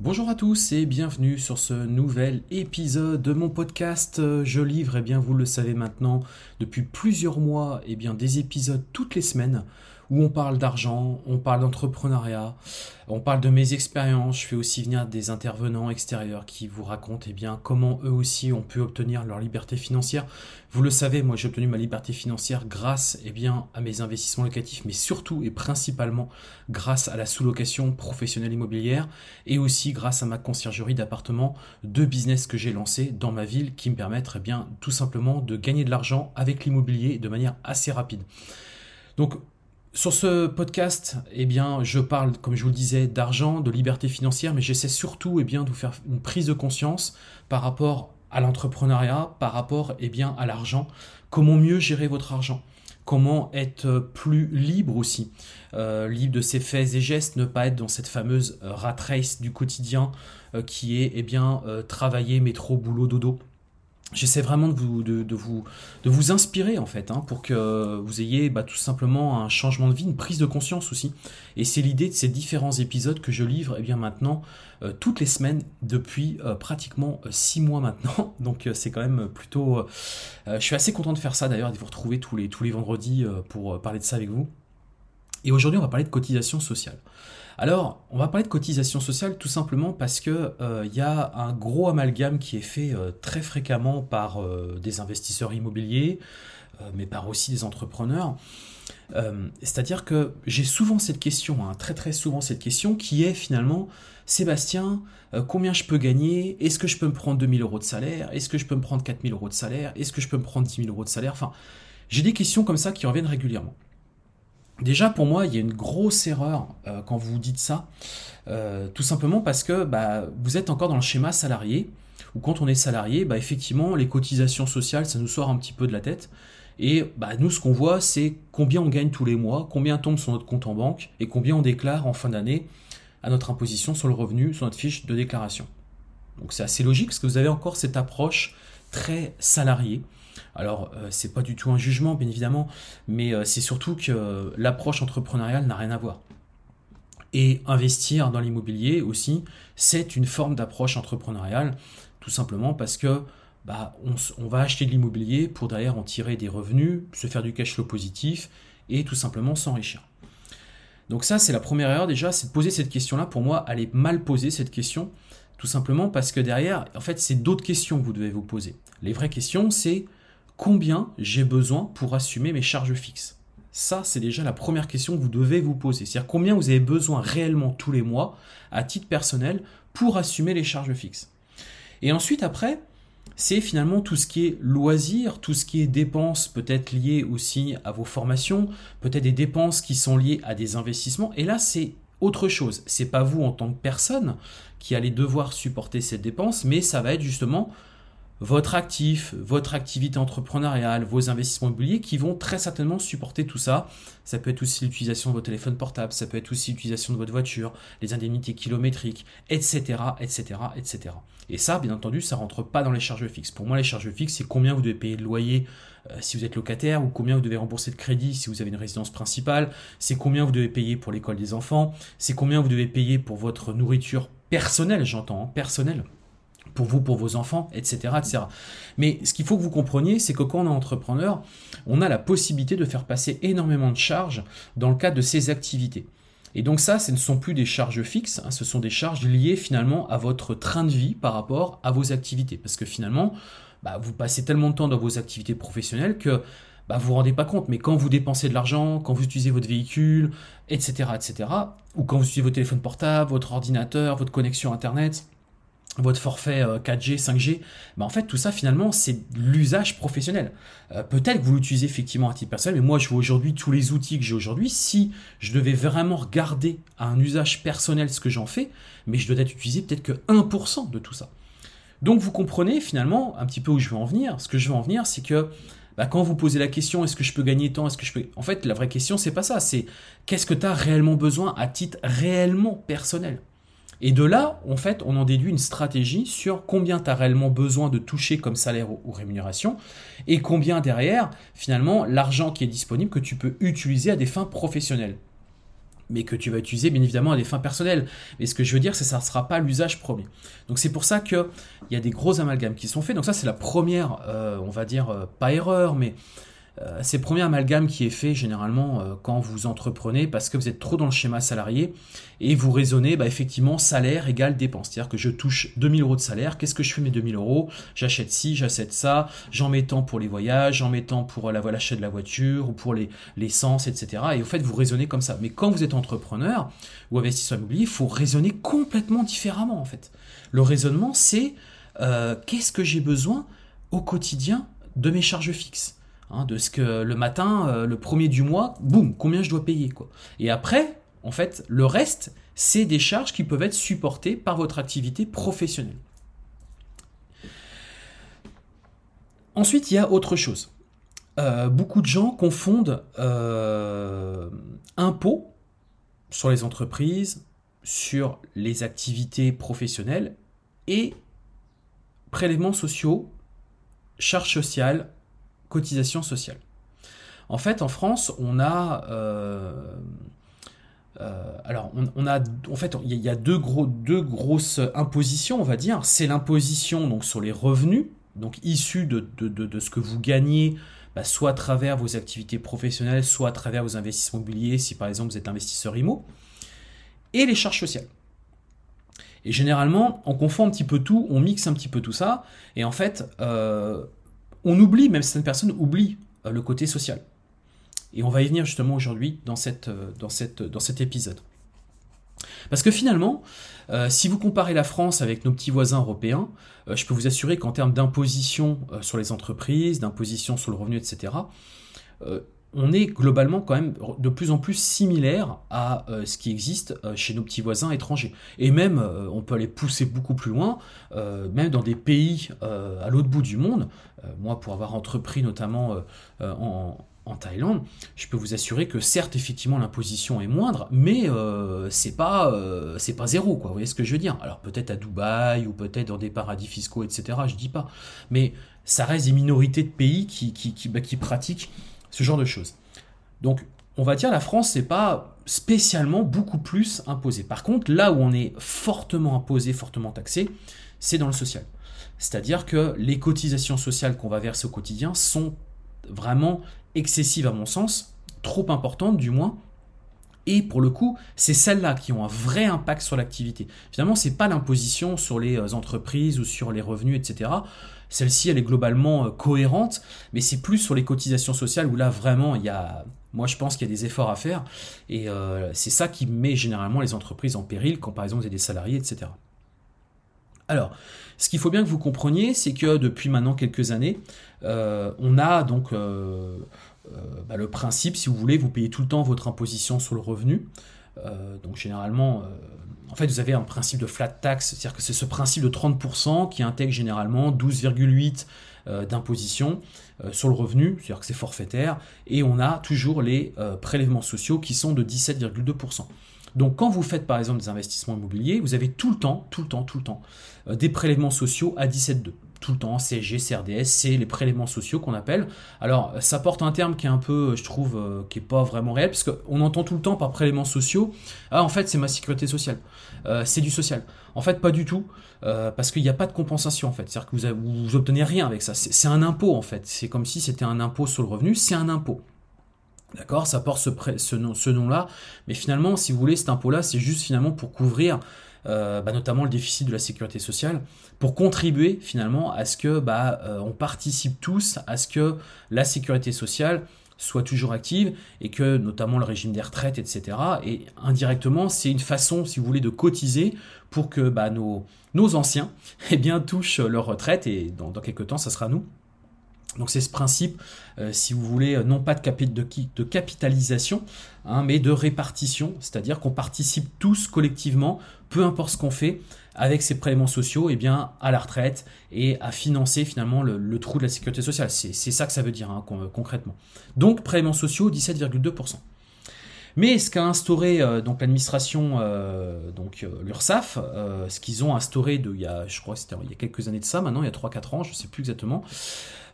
Bonjour à tous et bienvenue sur ce nouvel épisode de mon podcast. Je livre, et eh bien vous le savez maintenant, depuis plusieurs mois, et eh bien des épisodes toutes les semaines où on parle d'argent, on parle d'entrepreneuriat, on parle de mes expériences. Je fais aussi venir des intervenants extérieurs qui vous racontent eh bien, comment eux aussi ont pu obtenir leur liberté financière. Vous le savez, moi j'ai obtenu ma liberté financière grâce eh bien, à mes investissements locatifs, mais surtout et principalement grâce à la sous-location professionnelle immobilière et aussi grâce à ma conciergerie d'appartements, deux business que j'ai lancés dans ma ville qui me permettent eh bien, tout simplement de gagner de l'argent avec l'immobilier de manière assez rapide. Donc sur ce podcast, eh bien, je parle, comme je vous le disais, d'argent, de liberté financière, mais j'essaie surtout eh bien, de vous faire une prise de conscience par rapport à l'entrepreneuriat, par rapport eh bien, à l'argent. Comment mieux gérer votre argent? Comment être plus libre aussi? Euh, Libre de ses faits et gestes, ne pas être dans cette fameuse euh, rat race du quotidien euh, qui est eh bien, travailler, métro, boulot, dodo. J'essaie vraiment de vous, de, vous, de vous inspirer en fait, hein, pour que vous ayez bah, tout simplement un changement de vie, une prise de conscience aussi. Et c'est l'idée de ces différents épisodes que je livre eh bien maintenant euh, toutes les semaines depuis euh, pratiquement euh, six mois maintenant. Donc c'est quand même plutôt... je suis assez content de faire ça d'ailleurs, de vous retrouver tous les, tous les vendredis pour parler de ça avec vous. Et aujourd'hui on va parler de cotisation sociale. Alors, on va parler de cotisation sociale tout simplement parce que il euh, y a un gros amalgame qui est fait euh, très fréquemment par euh, des investisseurs immobiliers, mais par aussi des entrepreneurs. C'est-à-dire que j'ai souvent cette question, hein, très très souvent cette question, qui est finalement, Sébastien, combien je peux gagner? Est-ce que je peux me prendre 2000 euros de salaire? Est-ce que je peux me prendre 4000 euros de salaire? Est-ce que je peux me prendre 10 000 euros de salaire? Enfin, j'ai des questions comme ça qui reviennent régulièrement. Déjà, pour moi, il y a une grosse erreur euh, quand vous dites ça, euh, tout simplement parce que bah, vous êtes encore dans le schéma salarié, ou quand on est salarié, bah, effectivement, les cotisations sociales, ça nous sort un petit peu de la tête. Et bah, nous, ce qu'on voit, c'est combien on gagne tous les mois, combien tombe sur notre compte en banque, et combien on déclare en fin d'année à notre imposition sur le revenu, sur notre fiche de déclaration. Donc c'est assez logique, parce que vous avez encore cette approche très salariée. Alors, euh, c'est pas du tout un jugement, bien évidemment, mais euh, c'est surtout que l'approche entrepreneuriale n'a rien à voir. Et investir dans l'immobilier aussi, c'est une forme d'approche entrepreneuriale, tout simplement parce que bah, on, va acheter de l'immobilier pour derrière en tirer des revenus, se faire du cash flow positif et tout simplement s'enrichir. Donc ça, c'est la première erreur déjà, c'est de poser cette question-là. Pour moi, elle est mal posée, cette question, tout simplement parce que derrière, en fait, c'est d'autres questions que vous devez vous poser. Les vraies questions, c'est combien j'ai besoin pour assumer mes charges fixes Ça, c'est déjà la première question que vous devez vous poser. C'est-à-dire combien vous avez besoin réellement tous les mois, à titre personnel, pour assumer les charges fixes. Et ensuite, après, c'est finalement tout ce qui est loisirs, tout ce qui est dépenses peut-être liées aussi à vos formations, peut-être des dépenses qui sont liées à des investissements. Et là, c'est autre chose. C'est pas vous en tant que personne qui allez devoir supporter cette dépense, mais ça va être justement votre actif, votre activité entrepreneuriale, vos investissements immobiliers qui vont très certainement supporter tout ça. Ça peut être aussi l'utilisation de votre téléphone portable, ça peut être aussi l'utilisation de votre voiture, les indemnités kilométriques, etc., etc., etc. Et ça, bien entendu, ça rentre pas dans les charges fixes. Pour moi, les charges fixes, c'est combien vous devez payer de loyer euh, si vous êtes locataire ou combien vous devez rembourser de crédit si vous avez une résidence principale, c'est combien vous devez payer pour l'école des enfants, c'est combien vous devez payer pour votre nourriture personnelle, j'entends, hein, personnelle pour vous, pour vos enfants, etc. Mais ce qu'il faut que vous compreniez, c'est que quand on est entrepreneur, on a la possibilité de faire passer énormément de charges dans le cadre de ces activités. Et donc ça, ce ne sont plus des charges fixes, hein, ce sont des charges liées finalement à votre train de vie par rapport à vos activités. Parce que finalement, bah, vous passez tellement de temps dans vos activités professionnelles que bah, vous vous rendez pas compte, mais quand vous dépensez de l'argent, quand vous utilisez votre véhicule, etc., etc., ou quand vous utilisez votre téléphone portable, votre ordinateur, votre connexion Internet, votre forfait 4G, 5G, bah en fait tout ça finalement c'est l'usage professionnel. Euh, peut-être que vous l'utilisez effectivement à titre personnel, mais moi je vois aujourd'hui tous les outils que j'ai aujourd'hui, si je devais vraiment regarder à un usage personnel ce que j'en fais, mais je dois être utilisé peut-être que 1% de tout ça. Donc vous comprenez finalement un petit peu où je veux en venir. Ce que je veux en venir, c'est que bah, quand vous posez la question est-ce que je peux gagner tant, est-ce que je peux... En fait, la vraie question, c'est pas ça, c'est qu'est-ce que tu as réellement besoin à titre réellement personnel? Et de là, en fait, on en déduit une stratégie sur combien tu as réellement besoin de toucher comme salaire ou, rémunération, et combien derrière, finalement, l'argent qui est disponible que tu peux utiliser à des fins professionnelles. Mais que tu vas utiliser bien évidemment à des fins personnelles. Mais ce que je veux dire, c'est que ça ne sera pas l'usage premier. Donc c'est pour ça qu'il y a des gros amalgames qui sont faits. Donc ça, c'est la première, euh, on va dire, euh, pas erreur, mais euh, c'est le premier amalgame qui est fait généralement euh, quand vous entreprenez parce que vous êtes trop dans le schéma salarié et vous raisonnez bah, effectivement salaire égale dépense. C'est-à-dire que je touche 2000 euros de salaire, qu'est-ce que je fais mes 2000 euros? J'achète ci, j'achète ça, j'en mets tant pour les voyages, j'en mets tant pour l'achat de la voiture ou pour l'essence, etc. Et au fait, vous raisonnez comme ça. Mais quand vous êtes entrepreneur ou investisseur immobilier, il faut raisonner complètement différemment en fait. Le raisonnement, c'est euh, qu'est-ce que j'ai besoin au quotidien de mes charges fixes? Hein, de ce que le matin, euh, le premier du mois, boum, combien je dois payer. Et après, en fait, le reste, c'est des charges qui peuvent être supportées par votre activité professionnelle. Ensuite, il y a autre chose. Euh, beaucoup de gens confondent euh, impôts sur les entreprises, sur les activités professionnelles et prélèvements sociaux, charges sociales, cotisation sociale. En fait, en France, on a... Euh, euh, alors, on, a, en fait, il y a deux, gros, deux grosses impositions, on va dire. C'est l'imposition donc sur les revenus, donc issus de, de, ce que vous gagnez, bah, soit à travers vos activités professionnelles, soit à travers vos investissements immobiliers, si par exemple vous êtes investisseur IMO, et les charges sociales. Et généralement, on confond un petit peu tout, on mixe un petit peu tout ça, et en fait, euh, on oublie, même certaines personnes oublient euh, le côté social. Et on va y venir justement aujourd'hui dans, euh, cet épisode. Parce que finalement, euh, si vous comparez la France avec nos petits voisins européens, je peux vous assurer qu'en termes d'imposition sur les entreprises, d'imposition sur le revenu, etc., on est globalement quand même de plus en plus similaire à euh, ce qui existe euh, chez nos petits voisins étrangers. Et même, euh, on peut aller pousser beaucoup plus loin, même dans des pays à l'autre bout du monde. moi, pour avoir entrepris notamment en, Thaïlande, je peux vous assurer que certes, effectivement, l'imposition est moindre, mais c'est pas zéro, quoi. Vous voyez ce que je veux dire? Alors peut-être à Dubaï ou peut-être dans des paradis fiscaux, etc. Je dis pas, mais ça reste des minorités de pays qui bah, qui pratiquent ce genre de choses. Donc, on va dire la France, c'est pas spécialement beaucoup plus imposé. Par contre, là où on est fortement imposé, fortement taxé, c'est dans le social. C'est-à-dire que les cotisations sociales qu'on va verser au quotidien sont vraiment excessives à mon sens, trop importantes du moins. Et pour le coup, c'est celles-là qui ont un vrai impact sur l'activité. Finalement, c'est pas l'imposition sur les entreprises ou sur les revenus, etc. Celle-ci, elle est globalement euh, cohérente, mais c'est plus sur les cotisations sociales où là, vraiment, il y a... Moi, je pense qu'il y a des efforts à faire, et euh, c'est ça qui met généralement les entreprises en péril quand, par exemple, vous avez des salariés, etc. Alors, ce qu'il faut bien que vous compreniez, c'est que depuis maintenant quelques années, euh, on a donc bah, le principe, si vous voulez, vous payez tout le temps votre imposition sur le revenu. donc généralement, en fait, vous avez un principe de flat tax, c'est-à-dire que c'est ce principe de 30% qui intègre généralement 12,8 euh, d'imposition euh, sur le revenu, c'est-à-dire que c'est forfaitaire, et on a toujours les euh, prélèvements sociaux qui sont de 17,2%. Donc quand vous faites par exemple des investissements immobiliers, vous avez tout le temps, tout le temps, tout le temps des prélèvements sociaux à 17,2 tout le temps, CSG, CRDS, c'est les prélèvements sociaux qu'on appelle. Alors, ça porte un terme qui est un peu, je trouve, euh, qui est pas vraiment réel, parce qu'on entend tout le temps par prélèvements sociaux, ah, en fait, c'est ma sécurité sociale, euh, c'est du social. En fait, pas du tout, euh, parce qu'il n'y a pas de compensation, en fait. C'est-à-dire que vous, obtenez rien avec ça. C'est un impôt, en fait. C'est comme si c'était un impôt sur le revenu, c'est un impôt. D'accord? Ça porte ce nom-là, mais finalement, si vous voulez, cet impôt-là, c'est juste finalement pour couvrir euh, bah, notamment le déficit de la sécurité sociale, pour contribuer finalement à ce que bah, euh, on participe tous à ce que la sécurité sociale soit toujours active et que notamment le régime des retraites, etc. Et indirectement, c'est une façon, si vous voulez, de cotiser pour que bah, nos, nos anciens eh bien, touchent leur retraite et dans, dans quelques temps, ça sera nous. Donc c'est ce principe, euh, si vous voulez, non pas de, de, capitalisation, hein, mais de répartition, c'est-à-dire qu'on participe tous collectivement, peu importe ce qu'on fait, avec ces prélèvements sociaux, eh bien, à la retraite et à financer finalement le, trou de la sécurité sociale. C'est ça que ça veut dire hein, concrètement. Donc prélèvements sociaux, 17,2%. Mais ce qu'a instauré euh, donc l'administration, euh, donc euh, l'URSSAF, ce qu'ils ont instauré de, il y a, je crois c'était il y a quelques années de ça, maintenant il y a 3-4 ans, je ne sais plus exactement.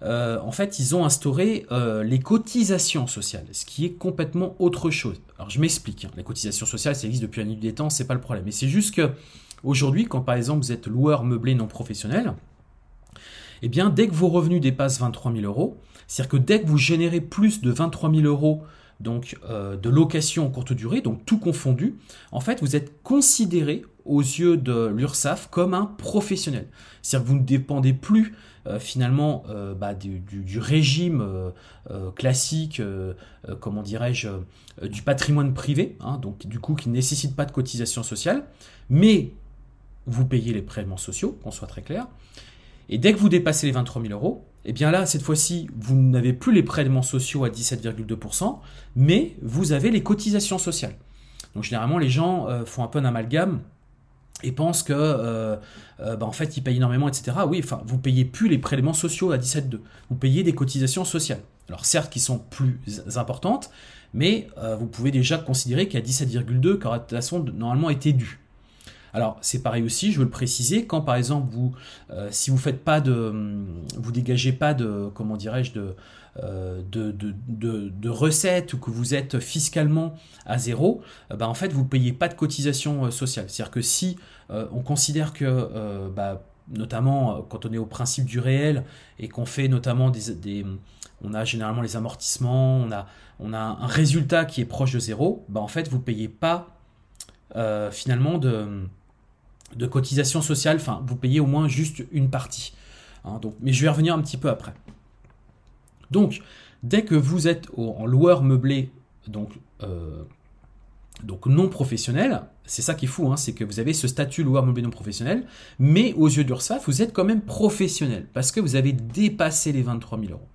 en fait, ils ont instauré les cotisations sociales, ce qui est complètement autre chose. Alors je m'explique. Hein. les cotisations sociales, ça existe depuis nuit des temps, c'est pas le problème. Mais c'est juste que aujourd'hui, quand par exemple vous êtes loueur meublé non professionnel, eh bien dès que vos revenus dépassent 23 000 euros, c'est-à-dire que dès que vous générez plus de 23 000 euros donc euh, de location en courte durée, donc tout confondu, en fait, vous êtes considéré aux yeux de l'URSSAF comme un professionnel. C'est-à-dire que vous ne dépendez plus euh, finalement euh, bah, du, régime classique, comment dirais-je, du patrimoine privé, hein, donc du coup qui ne nécessite pas de cotisation sociale, mais vous payez les prélèvements sociaux, qu'on soit très clair. Et dès que vous dépassez les 23 000 euros, eh bien là, cette fois-ci, vous n'avez plus les prélèvements sociaux à 17,2%, mais vous avez les cotisations sociales. Donc généralement, les gens euh, font un peu un amalgame et pensent que, euh, euh, bah, en fait, ils payent énormément, etc. Oui, enfin, vous payez plus les prélèvements sociaux à 17,2. Vous payez des cotisations sociales. Alors certes, qui sont plus importantes, mais vous pouvez déjà considérer qu'à 17,2, qui aurait de toute façon normalement été dû. Alors c'est pareil aussi, je veux le préciser, quand par exemple vous, euh, si vous faites pas de, vous dégagez pas de, comment dirais-je, de, euh, de, recettes ou que vous êtes fiscalement à zéro, euh, bah, en fait vous payez pas de cotisation sociale. C'est-à-dire que si on considère que bah, notamment quand on est au principe du réel et qu'on fait notamment des, on a généralement les amortissements, on a, un résultat qui est proche de zéro, bah en fait vous payez pas finalement de de cotisation sociale, enfin, vous payez au moins juste une partie. Hein, mais je vais revenir un petit peu après. Donc, dès que vous êtes en loueur meublé, donc, euh, donc non professionnel, c'est ça qui est fou, hein, c'est que vous avez ce statut loueur meublé non professionnel, mais aux yeux d'URSSAF, vous êtes quand même professionnel, parce que vous avez dépassé les 23 000 euros.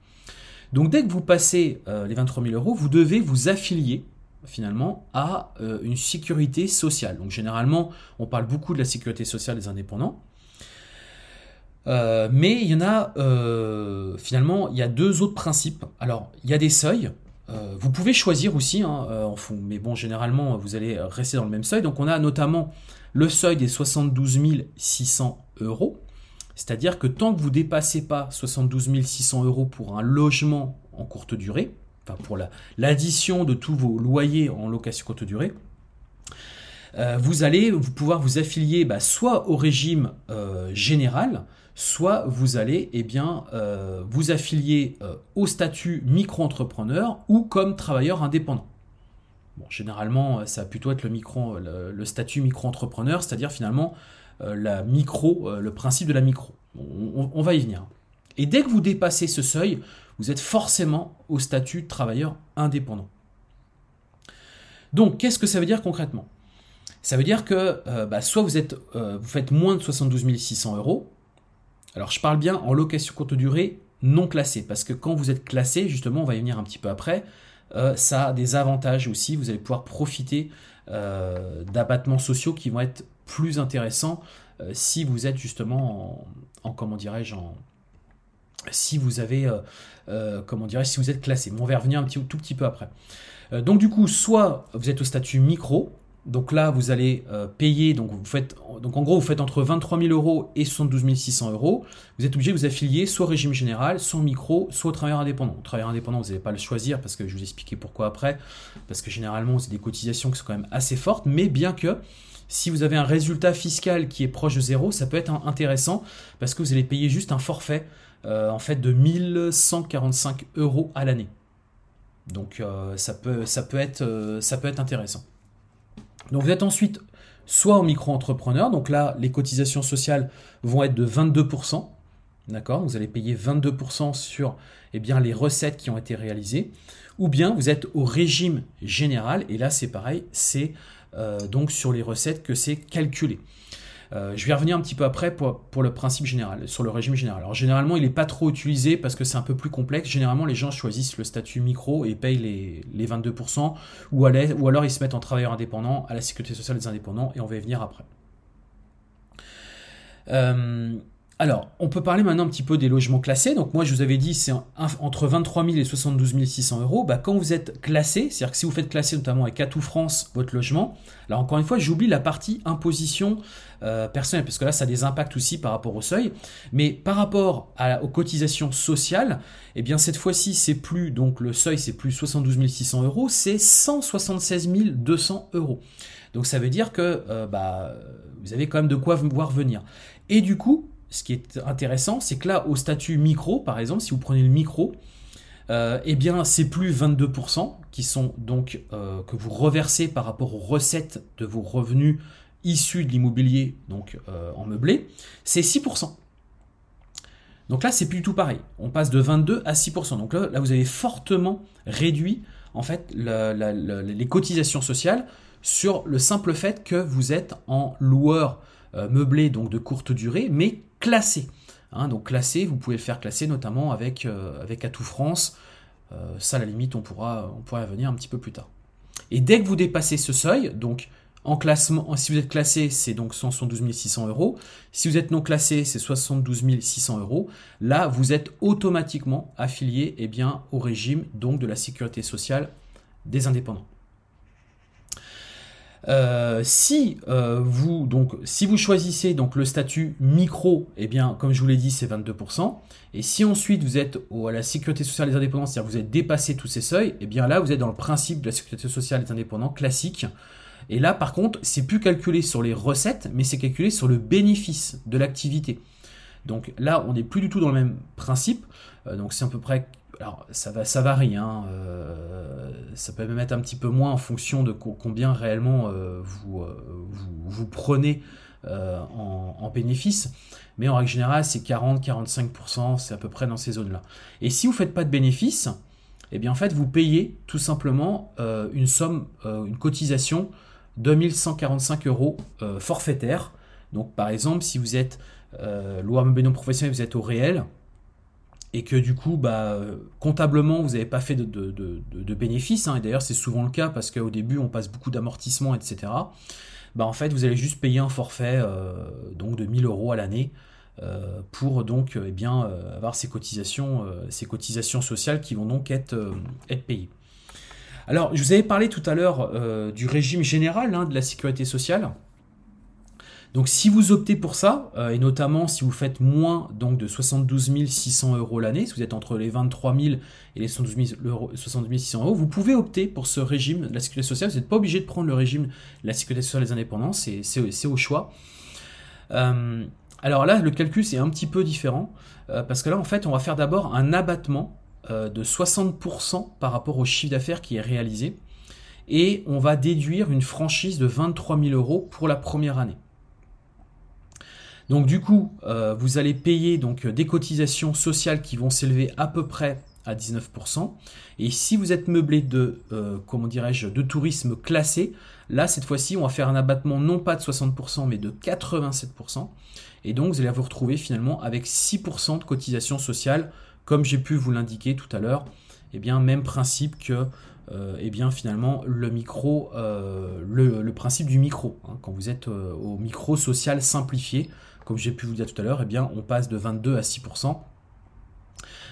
Donc dès que vous passez euh, les 23 000 euros, vous devez vous affilier finalement à euh, une sécurité sociale. Donc généralement, on parle beaucoup de la sécurité sociale des indépendants. Euh, mais il y en a euh, finalement, il y a deux autres principes. Alors, il y a des seuils. vous pouvez choisir aussi, hein, en fond, mais bon, généralement, vous allez rester dans le même seuil. Donc, on a notamment le seuil des 72 600 euros. C'est-à-dire que tant que vous dépassez pas 72 600 euros pour un logement en courte durée, pour l'addition de tous vos loyers en location courte durée, euh, vous allez vous pouvoir vous affilier bah, soit au régime euh, général, soit vous allez eh bien, euh, vous affilier au statut micro-entrepreneur ou comme travailleur indépendant. Généralement, ça va plutôt être le, micro, le, statut micro-entrepreneur, c'est-à-dire finalement la micro, le principe de la micro. on, va y venir. Et dès que vous dépassez ce seuil, vous êtes forcément au statut de travailleur indépendant. Donc, qu'est-ce que ça veut dire concrètement? Ça veut dire que euh, bah, soit euh, vous faites moins de 72 600 euros, alors je parle bien en location courte durée non classée, parce que quand vous êtes classé, justement, on va y venir un petit peu après, euh, ça a des avantages aussi, vous allez pouvoir profiter d'abattements sociaux qui vont être plus intéressants si vous êtes justement en comment dirais-je, en, si vous avez, euh, euh, comment dirais si vous êtes classé. Mais on va revenir un petit, tout petit peu après. Euh, donc du coup, soit vous êtes au statut micro, donc là vous allez payer, donc vous faites, donc en gros vous faites entre 23 000 euros et 72 600 euros. Vous êtes obligé de vous affilier soit au régime général, soit au micro, soit au travailleur indépendant. Au travailleur indépendant, vous n'allez pas le choisir parce que je vous expliquer pourquoi après, parce que généralement c'est des cotisations qui sont quand même assez fortes, mais bien que si vous avez un résultat fiscal qui est proche de zéro, ça peut être intéressant parce que vous allez payer juste un forfait euh, en fait de 1145 euros à l'année. Donc euh, ça, peut, ça, peut être, euh, ça peut être intéressant. Donc vous êtes ensuite soit en micro-entrepreneur, donc là les cotisations sociales vont être de 22%. D'accord Vous allez payer 22% sur eh les recettes qui ont été réalisées. Ou bien vous êtes au régime général, et là c'est pareil, c'est donc sur les recettes que c'est calculé. Euh, je vais revenir un petit peu après pour, le principe général, sur le régime général. Alors généralement, il n'est pas trop utilisé parce que c'est un peu plus complexe. Généralement, les gens choisissent le statut micro et payent les, les 22%, ou, ou alors ils se mettent en travailleur indépendant à la sécurité sociale des indépendants, et on va y venir après. Euh, alors, on peut parler maintenant un petit peu des logements classés. Donc moi, je vous avais dit, c'est entre 23 000 et 72 600 euros. Bah, quand vous êtes classé, c'est-à-dire que si vous faites classer notamment avec Atout France votre logement, alors encore une fois, j'oublie la partie imposition euh, personnelle, parce que là, ça a des impacts aussi par rapport au seuil. Mais par rapport aux cotisations sociales, eh bien cette fois-ci, c'est plus, donc le seuil, c'est plus 72 600 euros, c'est 176 200 euros. Donc ça veut dire que euh, bah, vous avez quand même de quoi voir venir. Et du coup, ce qui est intéressant, c'est que là, au statut micro, par exemple, si vous prenez le micro, euh, eh bien, c'est plus 22% qui sont donc euh, que vous reversez par rapport aux recettes de vos revenus issus de l'immobilier, donc euh, en meublé, c'est 6%. Donc là, c'est plus du tout pareil. On passe de 22 à 6%. Donc là, là vous avez fortement réduit en fait les cotisations sociales sur le simple fait que vous êtes en loueur meublé donc de courte durée, mais classé. Hein, donc classé, vous pouvez le faire classer notamment avec, euh, avec Atout France. Euh, ça, la limite, on pourra, on pourra y revenir un petit peu plus tard. Et dès que vous dépassez ce seuil, donc en classement, si vous êtes classé, c'est donc 172 600 euros. Si vous êtes non classé, c'est 72 600 euros. Là, vous êtes automatiquement affilié eh bien, au régime donc de la sécurité sociale des indépendants. Euh, si euh, vous donc si vous choisissez donc le statut micro, eh bien comme je vous l'ai dit c'est 22%. Et si ensuite vous êtes à la sécurité sociale des indépendants, c'est-à-dire vous êtes dépassé tous ces seuils, eh bien là vous êtes dans le principe de la sécurité sociale des indépendants classique. Et là par contre c'est plus calculé sur les recettes, mais c'est calculé sur le bénéfice de l'activité. Donc là on n'est plus du tout dans le même principe. Euh, donc c'est à peu près alors ça, va, ça varie, hein, euh, ça peut même être un petit peu moins en fonction de combien réellement euh, vous, euh, vous, vous, prenez en, bénéfice, mais en règle générale c'est 40-45%, c'est à peu près dans ces zones-là. Et si vous ne faites pas de bénéfice, eh bien en fait vous payez tout simplement une somme, une cotisation de 2145 euros forfaitaire. Donc par exemple si vous êtes loi non professionnel, vous êtes au réel, et que du coup, bah, comptablement, vous n'avez pas fait de, de, bénéfices, hein. et d'ailleurs c'est souvent le cas parce qu'au début on passe beaucoup d'amortissements, etc. Bah, en fait, vous allez juste payer un forfait euh, donc de 1000 euros à l'année euh, pour donc eh bien, euh, avoir ces cotisations, ces cotisations sociales qui vont donc être, être payées. Alors, je vous avais parlé tout à l'heure du régime général hein, de la sécurité sociale. Donc si vous optez pour ça, euh, et notamment si vous faites moins donc, de 72 600 euros l'année, si vous êtes entre les 23 000 et les 72 600 euros, vous pouvez opter pour ce régime de la sécurité sociale. Vous n'êtes pas obligé de prendre le régime de la sécurité sociale des indépendants, c'est au choix. Euh, alors là, le calcul c'est un petit peu différent, euh, parce que là en fait on va faire d'abord un abattement de 60% par rapport au chiffre d'affaires qui est réalisé, et on va déduire une franchise de 23 000 euros pour la première année. Donc du coup, euh, vous allez payer donc des cotisations sociales qui vont s'élever à peu près à 19%. Et si vous êtes meublé de, euh, comment dirais-je, de tourisme classé, là cette fois-ci, on va faire un abattement non pas de 60% mais de 87%. Et donc vous allez vous retrouver finalement avec 6% de cotisations sociales, comme j'ai pu vous l'indiquer tout à l'heure. Eh bien, même principe que euh, eh bien finalement le micro, le, principe du micro. Hein, quand vous êtes au micro social simplifié, comme j'ai pu vous dire tout à l'heure, eh bien, on passe de 22 à 6%.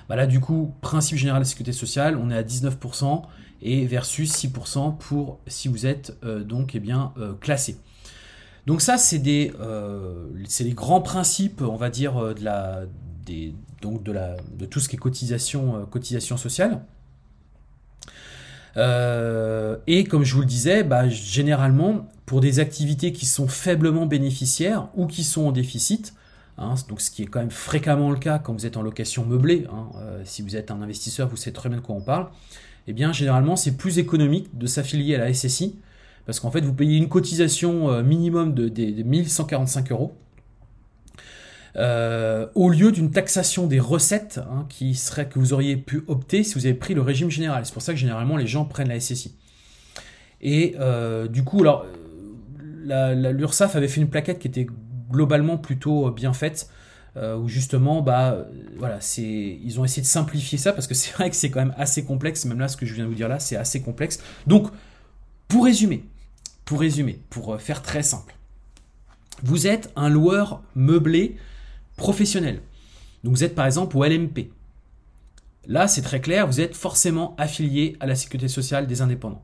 Bah là, du coup, principe général de sécurité sociale, on est à 19% et versus 6% pour si vous êtes euh, donc eh bien, euh, classé. Donc ça, c'est des, euh, des grands principes, on va dire, de, la, des, donc de, la, de tout ce qui est cotisation, cotisation sociale. et comme je vous le disais, bah, généralement, pour des activités qui sont faiblement bénéficiaires ou qui sont en déficit, hein, donc ce qui est quand même fréquemment le cas quand vous êtes en location meublée, hein, euh, si vous êtes un investisseur, vous savez très bien de quoi on parle, eh bien généralement c'est plus économique de s'affilier à la SSI, parce qu'en fait vous payez une cotisation euh, minimum de, 1145 euros, euh, au lieu d'une taxation des recettes hein, qui serait que vous auriez pu opter si vous avez pris le régime général. C'est pour ça que généralement les gens prennent la SSI. Et du coup, alors l'URSSAF avait fait une plaquette qui était globalement plutôt bien faite. où justement, bah, voilà, c'est, ils ont essayé de simplifier ça parce que c'est vrai que c'est quand même assez complexe. Même là, ce que je viens de vous dire là, c'est assez complexe. Donc, pour résumer, pour résumer, pour faire très simple, vous êtes un loueur meublé professionnel. Donc vous êtes par exemple au LMP. Là, c'est très clair, vous êtes forcément affilié à la sécurité sociale des indépendants.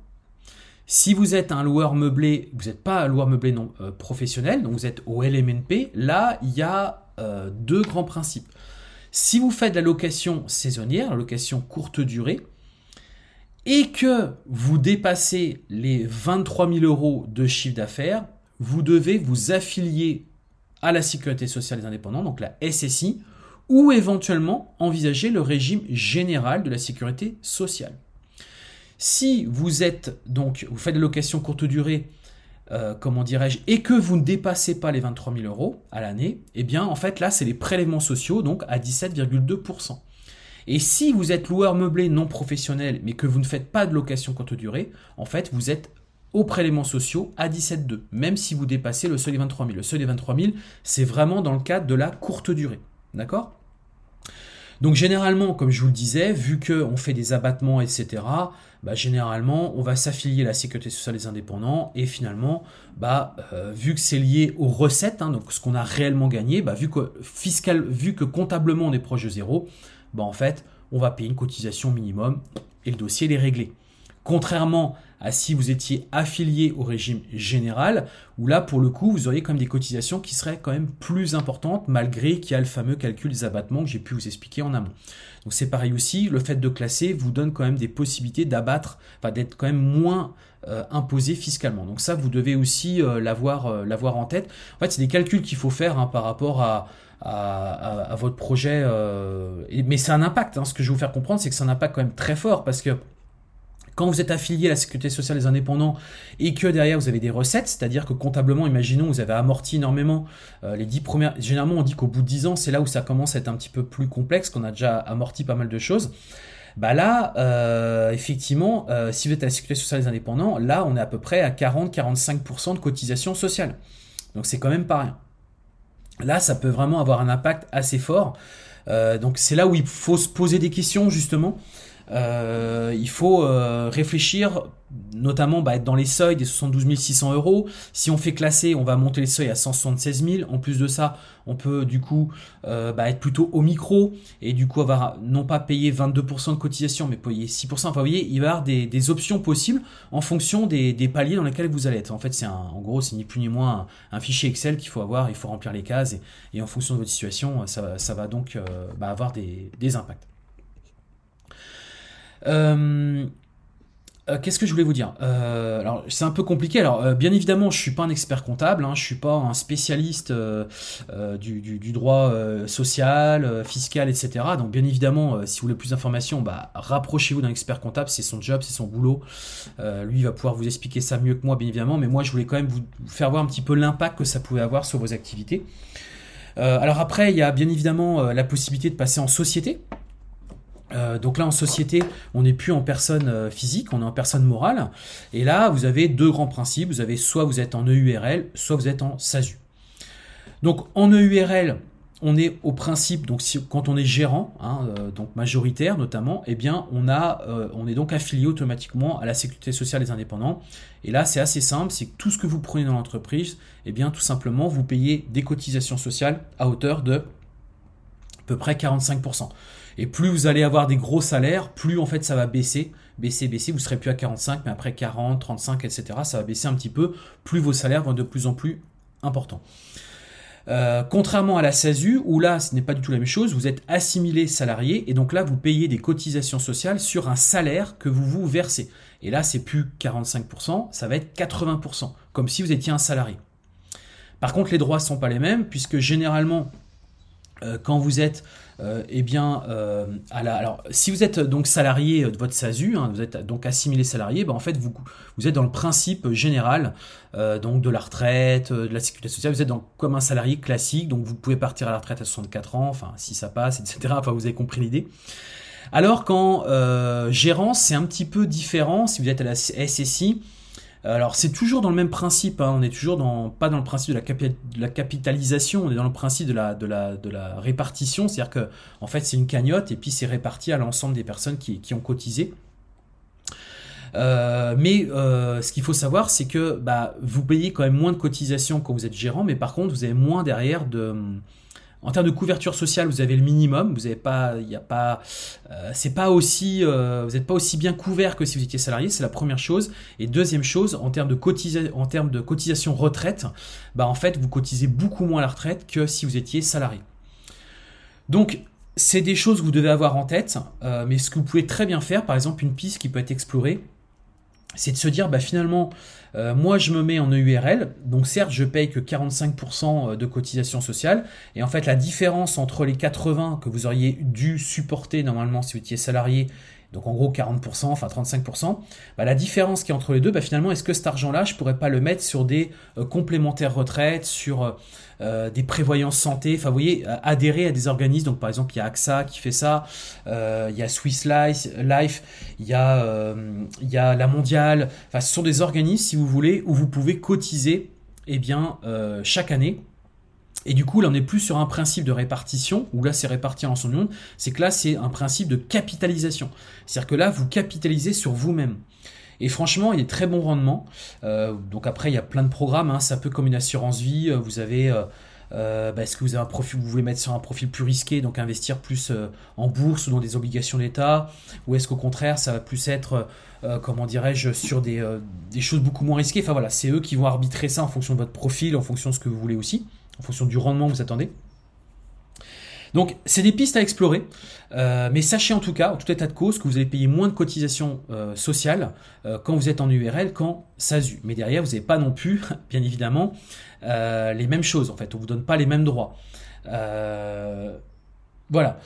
Si vous êtes un loueur meublé, vous n'êtes pas un loueur meublé non euh, professionnel, donc vous êtes au LMNP, là, il y a euh, deux grands principes. Si vous faites de la location saisonnière, la location courte durée, et que vous dépassez les 23 000 euros de chiffre d'affaires, vous devez vous affilier à la sécurité sociale des indépendants, donc la SSI, ou éventuellement envisager le régime général de la sécurité sociale. Si vous êtes donc, vous faites de location courte durée, euh, comment dirais-je, et que vous ne dépassez pas les 23 000 euros à l'année, eh bien en fait là c'est les prélèvements sociaux donc à 17,2%. Et si vous êtes loueur meublé non professionnel mais que vous ne faites pas de location courte durée, en fait vous êtes aux prélèvements sociaux à 17,2, même si vous dépassez le seuil des 23 000. Le seuil des 23 000, c'est vraiment dans le cadre de la courte durée. D'accord? Donc généralement, comme je vous le disais, vu qu'on fait des abattements, etc., bah, généralement, on va s'affilier à la sécurité sociale des indépendants et finalement, bah, euh, vu que c'est lié aux recettes, hein, donc ce qu'on a réellement gagné, bah, vu, que fiscal, vu que comptablement on est proche de zéro, bah, en fait, on va payer une cotisation minimum et le dossier est réglé. Contrairement à si vous étiez affilié au régime général, où là, pour le coup, vous auriez quand même des cotisations qui seraient quand même plus importantes, malgré qu'il y a le fameux calcul des abattements que j'ai pu vous expliquer en amont. Donc c'est pareil aussi, le fait de classer vous donne quand même des possibilités d'abattre, enfin d'être quand même moins euh, imposé fiscalement. Donc ça, vous devez aussi euh, euh, l'avoir en tête. En fait, c'est des calculs qu'il faut faire hein, par rapport à, à, votre projet. mais c'est un impact. Hein. Ce que je vais vous faire comprendre, c'est que c'est un impact quand même très fort parce que quand vous êtes affilié à la sécurité sociale des indépendants et que derrière vous avez des recettes, c'est-à-dire que comptablement, imaginons, vous avez amorti énormément euh, les dix premières. Généralement, on dit qu'au bout de 10 ans, c'est là où ça commence à être un petit peu plus complexe, qu'on a déjà amorti pas mal de choses. Bah là, euh, effectivement, euh, si vous êtes à la sécurité sociale des indépendants, là, on est à peu près à 40-45% de cotisation sociale. Donc c'est quand même pas rien. Là, ça peut vraiment avoir un impact assez fort. donc c'est là où il faut se poser des questions justement. Euh, il faut euh, réfléchir, notamment bah, être dans les seuils des 72 600 euros. Si on fait classer, on va monter les seuils à 176 000. En plus de ça, on peut du coup euh, bah, être plutôt au micro et du coup avoir non pas payer 22% de cotisation, mais payer 6%. Enfin, vous voyez, il va y avoir des, options possibles en fonction des, paliers dans lesquels vous allez être. En fait, c'est en gros, c'est ni plus ni moins un, fichier Excel qu'il faut avoir. Il faut remplir les cases et, en fonction de votre situation, ça, va donc bah, avoir des impacts. Euh, euh, qu'est-ce que je voulais vous dire? Euh, Alors c'est un peu compliqué. Alors bien évidemment, je suis pas un expert comptable, hein, je suis pas un spécialiste du, droit social, fiscal, etc. Donc bien évidemment, si vous voulez plus d'informations, bah, rapprochez-vous d'un expert comptable, c'est son job, c'est son boulot. lui il va pouvoir vous expliquer ça mieux que moi, bien évidemment. Mais moi, je voulais quand même vous faire voir un petit peu l'impact que ça pouvait avoir sur vos activités. alors après, il y a bien évidemment la possibilité de passer en société. Euh, donc là, en société, on n'est plus en personne euh, physique, on est en personne morale. Et là, vous avez deux grands principes. Vous avez soit vous êtes en EURL, soit vous êtes en SASU. Donc en EURL, on est au principe, donc quand on est gérant, hein, euh, donc majoritaire notamment, eh bien on, a, on est donc affilié automatiquement à la sécurité sociale des indépendants. Et là c'est assez simple, c'est que tout ce que vous prenez dans l'entreprise, eh bien tout simplement vous payez des cotisations sociales à hauteur de à peu près 45%. Et plus vous allez avoir des gros salaires, plus en fait ça va baisser, baisser, baisser. Vous serez plus à 45, mais après 40, 35, etc. Ça va baisser un petit peu. Plus vos salaires vont de plus en plus importants. Euh, contrairement à la SASU, où là, ce n'est pas du tout la même chose, vous êtes assimilé salarié, et donc là, vous payez des cotisations sociales sur un salaire que vous vous versez. Et là, c'est plus 45%, ça va être 80%, comme si vous étiez un salarié. Par contre, les droits ne sont pas les mêmes, puisque généralement, quand vous êtes eh bien, la, alors, si vous êtes donc salarié de votre SASU, hein, vous êtes donc assimilé salarié, ben, en fait, vous, vous êtes dans le principe général donc de la retraite, de la sécurité sociale, vous êtes comme un salarié classique, donc vous pouvez partir à la retraite à 64 ans, enfin, si ça passe, etc. Enfin, vous avez compris l'idée. Alors qu'en gérance, c'est un petit peu différent, si vous êtes à la SSI, alors c'est toujours dans le même principe, hein. on est toujours pas dans le principe de la, capitalisation, on est dans le principe de la, de la, répartition, c'est-à-dire que en fait c'est une cagnotte et puis c'est réparti à l'ensemble des personnes qui, ont cotisé. Euh, mais euh, ce qu'il faut savoir, c'est que bah, vous payez quand même moins de cotisations quand vous êtes gérant, mais par contre, vous avez moins derrière de, en termes de couverture sociale, vous avez le minimum. Vous n'avez pas, il y a pas, euh, c'est pas aussi, euh, vous n'êtes pas aussi bien couvert que si vous étiez salarié. C'est la première chose. Et deuxième chose, en termes de cotisation, en termes de cotisation retraite, bah en fait, vous cotisez beaucoup moins la retraite que si vous étiez salarié. Donc c'est des choses que vous devez avoir en tête, euh, mais ce que vous pouvez très bien faire, par exemple, une piste qui peut être explorée, c'est de se dire, bah finalement, euh, moi, je me mets en EURL, donc certes, je paye que 45% euh, de cotisation sociale, et en fait, la différence entre les 80 que vous auriez dû supporter normalement si vous étiez salarié, donc en gros 40%, enfin 35%, bah, la différence qui est entre les deux, bah, finalement, est-ce que cet argent-là, je pourrais pas le mettre sur des euh, complémentaires retraites, sur euh, des prévoyances santé, enfin vous voyez, adhérer à des organismes, donc par exemple il y a AXA qui fait ça, euh, il y a Swiss Life, il, y a, euh, il y a la Mondiale, enfin ce sont des organismes si vous voulez où vous pouvez cotiser eh bien, chaque année. Et du coup, là, on n'est plus sur un principe de répartition, où là, c'est réparti en son nom, c'est que là, c'est un principe de capitalisation. C'est-à-dire que là, vous capitalisez sur vous-même. Et franchement, il est très bon rendement. Euh, donc après, il y a plein de programmes. Hein. C'est un peu comme une assurance vie. Euh, vous avez euh, bah, est-ce que vous avez un profil, vous voulez mettre sur un profil plus risqué, donc investir plus en bourse ou dans des obligations d'État, ou est-ce qu'au contraire, ça va plus être, comment dirais-je, sur des, choses beaucoup moins risquées? Enfin voilà, c'est eux qui vont arbitrer ça en fonction de votre profil, en fonction de ce que vous voulez aussi, en fonction du rendement que vous attendez. Donc c'est des pistes à explorer, euh, mais sachez en tout cas, en tout état de cause, que vous allez payer moins de cotisations euh, sociales euh, quand vous êtes en URL qu'en SASU. Mais derrière, vous n'avez pas non plus, bien évidemment, les mêmes choses. En fait, on vous donne pas les mêmes droits. voilà.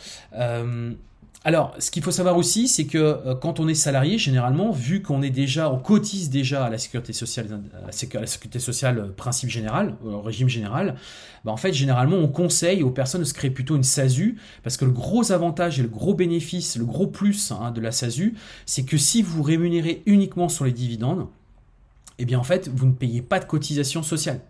Alors, ce qu'il faut savoir aussi, c'est que euh, quand on est salarié, généralement, vu qu'on est déjà, on cotise déjà à la sécurité sociale, à sécurité sociale euh, principe général, euh, au régime général, bah, en fait, généralement, on conseille aux personnes de se créer plutôt une SASU, parce que le gros avantage et le gros bénéfice, le gros plus hein, de la SASU, c'est que si vous rémunérez uniquement sur les dividendes, eh bien, en fait, vous ne payez pas de cotisation sociale.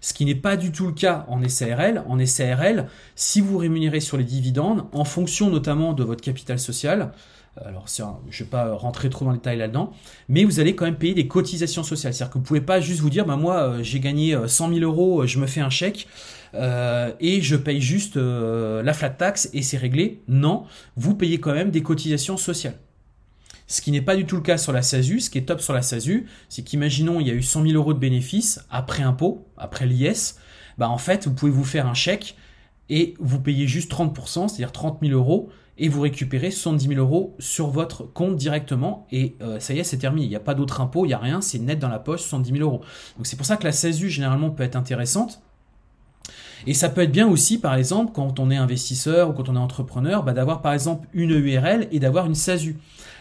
Ce qui n'est pas du tout le cas en SARL. En SARL, si vous rémunérez sur les dividendes, en fonction notamment de votre capital social, euh, alors je ne vais pas rentrer trop dans le détail là-dedans, mais vous allez quand même payer des cotisations sociales. C'est-à-dire que vous ne pouvez pas juste vous dire, bah, moi euh, j'ai gagné 100 euh, 000 euros, je me fais un chèque et je paye juste la flat tax et c'est réglé. Non, vous payez quand même des cotisations sociales. Ce qui n'est pas du tout le cas sur la SASU. Ce qui est top sur la SASU, c'est qu'imaginons il y a eu 100 000 euros de bénéfices après impôt, après l'IS. Bah en fait, vous pouvez vous faire un chèque et vous payez juste 30%, c'est-à-dire 30 000 euros, et vous récupérez 70 000 euros sur votre compte directement. Et euh, ça y est, c'est terminé. Il n'y a pas d'autre impôt, il n'y a rien, c'est net dans la poche, 70 000 euros. Donc c'est pour ça que la SASU généralement peut être intéressante. Et ça peut être bien aussi, par exemple, quand on est investisseur ou quand on est entrepreneur, bah, d'avoir par exemple une URL et d'avoir une SASU.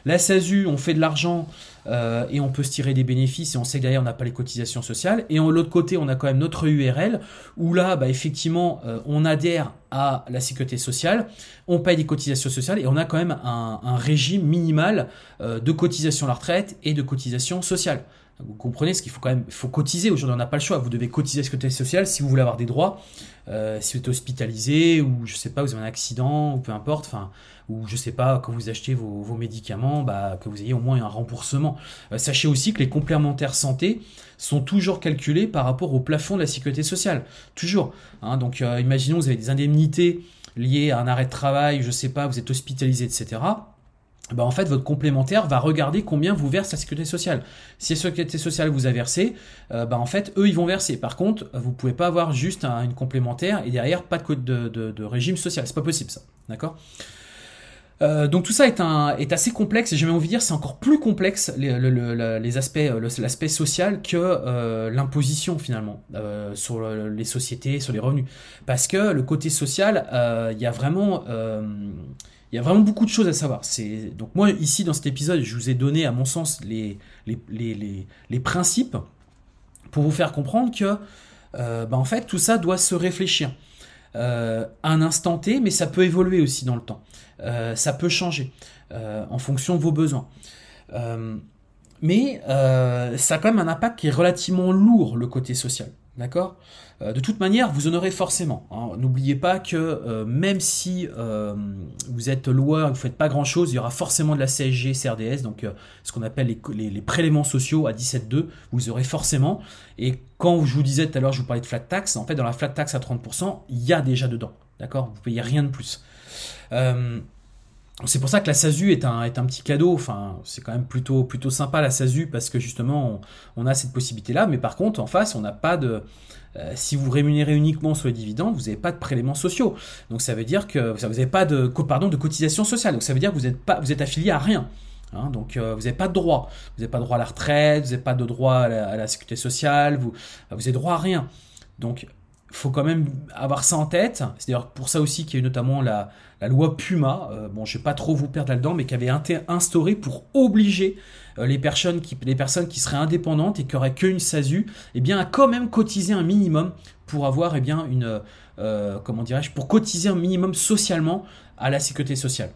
La SASU, on fait de l'argent euh, et on peut se tirer des bénéfices et on sait que derrière on n'a pas les cotisations sociales. Et de l'autre côté, on a quand même notre URL où là, bah, effectivement, euh, on adhère à la sécurité sociale, on paye des cotisations sociales et on a quand même un, régime minimal euh, de cotisation à la retraite et de cotisation sociale. Vous comprenez ce qu'il faut quand même, il faut cotiser. Aujourd'hui, on n'a pas le choix. Vous devez cotiser à la sécurité sociale si vous voulez avoir des droits. Euh, si vous êtes hospitalisé ou je sais pas, vous avez un accident ou peu importe, enfin, ou je sais pas, quand vous achetez vos, médicaments, bah, que vous ayez au moins un remboursement. Euh, sachez aussi que les complémentaires santé sont toujours calculés par rapport au plafond de la sécurité sociale. Toujours. Hein. donc, euh, imaginons vous avez des indemnités liées à un arrêt de travail, je sais pas, vous êtes hospitalisé, etc. Bah, en fait, votre complémentaire va regarder combien vous verse la sécurité sociale. Si la sécurité sociale vous a versé, euh, bah, en fait, eux, ils vont verser. Par contre, vous pouvez pas avoir juste une complémentaire et derrière, pas de, de, de, régime social. C'est pas possible, ça. D'accord? Euh, donc tout ça est, un, assez complexe et j'ai même envie de dire c'est encore plus complexe les, aspects l'aspect social que l'imposition finalement sur les sociétés sur les revenus parce que le côté social il y a vraiment il y a vraiment beaucoup de choses à savoir. Donc moi ici dans cet épisode je vous ai donné à mon sens les principes pour vous faire comprendre que bah, en fait tout ça doit se réfléchir. Euh, un instant T, mais ça peut évoluer aussi dans le temps. Euh, ça peut changer euh, en fonction de vos besoins. mais ça a quand même un impact qui est relativement lourd, le côté social. D'accord? Euh, de toute manière, vous en aurez forcément. Hein. N'oubliez pas que euh, même si euh, vous êtes loueur vous ne faites pas grand-chose, il y aura forcément de la CSG, CRDS, donc ce qu'on appelle les, prélèvements sociaux à 17,2, vous aurez forcément. Et quand je vous disais tout à l'heure, je vous parlais de flat tax, en fait, dans la flat tax à 30%, il y a déjà dedans. D'accord? Vous payez rien de plus. C'est pour ça que la SASU est un, est un petit cadeau. Enfin, c'est quand même plutôt, plutôt sympa la SASU parce que justement, on a cette possibilité-là. Mais par contre, en face, on n'a pas de, euh, si vous rémunérez uniquement sur les dividendes, vous n'avez pas de prélèvements sociaux. Donc ça veut dire que vous n'avez pas de, pardon, de cotisation sociale. Donc ça veut dire que vous êtes, pas, vous êtes affilié à rien. Hein. donc euh, vous n'avez pas de droit. Vous n'avez pas de droit à la retraite, vous n'avez pas de droit à la, sécurité sociale, vous, vous avez droit à rien. Donc faut quand même avoir ça en tête. C'est d'ailleurs pour ça aussi qu'il y a eu notamment la, loi Puma, euh, bon je vais pas trop vous perdre là-dedans, mais qui avait instauré pour obliger euh, les, personnes qui, seraient indépendantes et qui auraient qu'une SASU, eh bien, à quand même cotiser un minimum pour avoir, eh bien, une, euh, comment dirais-je, pour cotiser un minimum socialement à la sécurité sociale.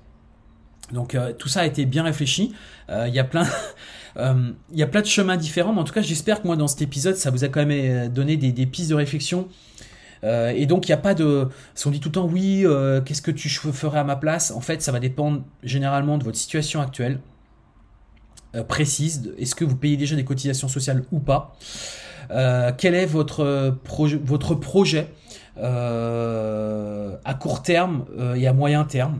Donc tout ça a été bien réfléchi. Il y a plein, il plein de chemins différents, mais en tout cas, j'espère que moi dans cet épisode, ça vous a quand même donné des pistes de réflexion. Et donc il n'y a pas de, si on dit tout le temps oui, qu'est-ce que tu ferais à ma place? En fait, ça va dépendre généralement de votre situation actuelle. Euh, précise. Est-ce que vous payez déjà des cotisations sociales ou pas? Euh, Quel est votre, projet, votre projet euh, à court terme et à moyen terme?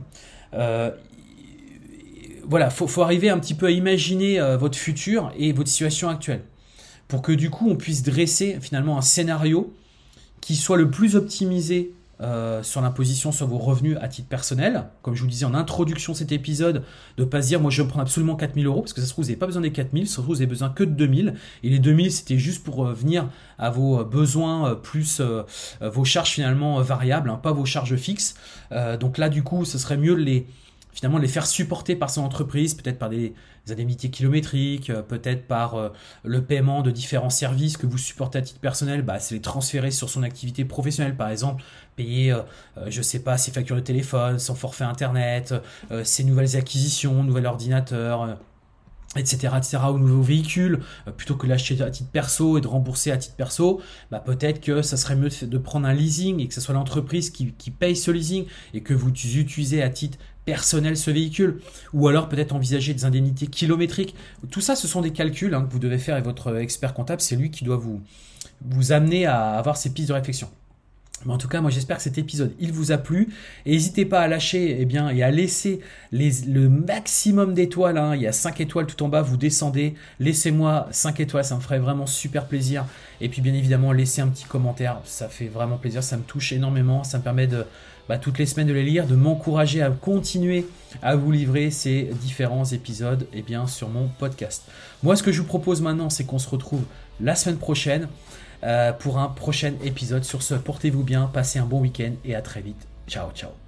Voilà, faut, faut arriver un petit peu à imaginer votre futur et votre situation actuelle pour que du coup on puisse dresser finalement un scénario qui soit le plus optimisé euh, sur l'imposition sur vos revenus à titre personnel. Comme je vous disais en introduction de cet épisode, de ne pas se dire moi je vais prendre absolument 4000 euros, parce que ça se trouve vous n'avez pas besoin des 4000, ça se trouve vous avez besoin que de 2000, et les 2000 c'était juste pour euh, venir à vos euh, besoins plus vos charges finalement variables, hein, pas vos charges fixes. donc là du coup ce serait mieux de les finalement les faire supporter par son entreprise, peut-être par des, indemnités kilométriques, euh, peut-être par euh, le paiement de différents services que vous supportez à titre personnel, bah, c'est les transférer sur son activité professionnelle, par exemple, payer, euh, je sais pas, ses factures de téléphone, son forfait internet, ses nouvelles acquisitions, nouvel ordinateur etc., etc., ou nouveaux véhicules, plutôt que l'acheter à titre perso et de rembourser à titre perso, bah peut-être que ça serait mieux de, prendre un leasing et que ce soit l'entreprise qui, qui, paye ce leasing et que vous utilisez à titre personnel ce véhicule, ou alors peut-être envisager des indemnités kilométriques. Tout ça, ce sont des calculs hein, que vous devez faire avec votre expert comptable, c'est lui qui doit vous, vous amener à avoir ces pistes de réflexion. Mais en tout cas, moi j'espère que cet épisode il vous a plu. Et n'hésitez pas à lâcher et eh bien, et à laisser les, le maximum d'étoiles. Hein. Il y a 5 étoiles tout en bas, vous descendez. Laissez-moi 5 étoiles, ça me ferait vraiment super plaisir. Et puis bien évidemment, laissez un petit commentaire, ça fait vraiment plaisir, ça me touche énormément. Ça me permet de, bah, toutes les semaines de les lire, de m'encourager à continuer à vous livrer ces différents épisodes eh bien, sur mon podcast. Moi, ce que je vous propose maintenant, c'est qu'on se retrouve la semaine prochaine euh, pour un prochain épisode. Sur ce, portez-vous bien, passez un bon week-end et à très vite. Ciao, ciao.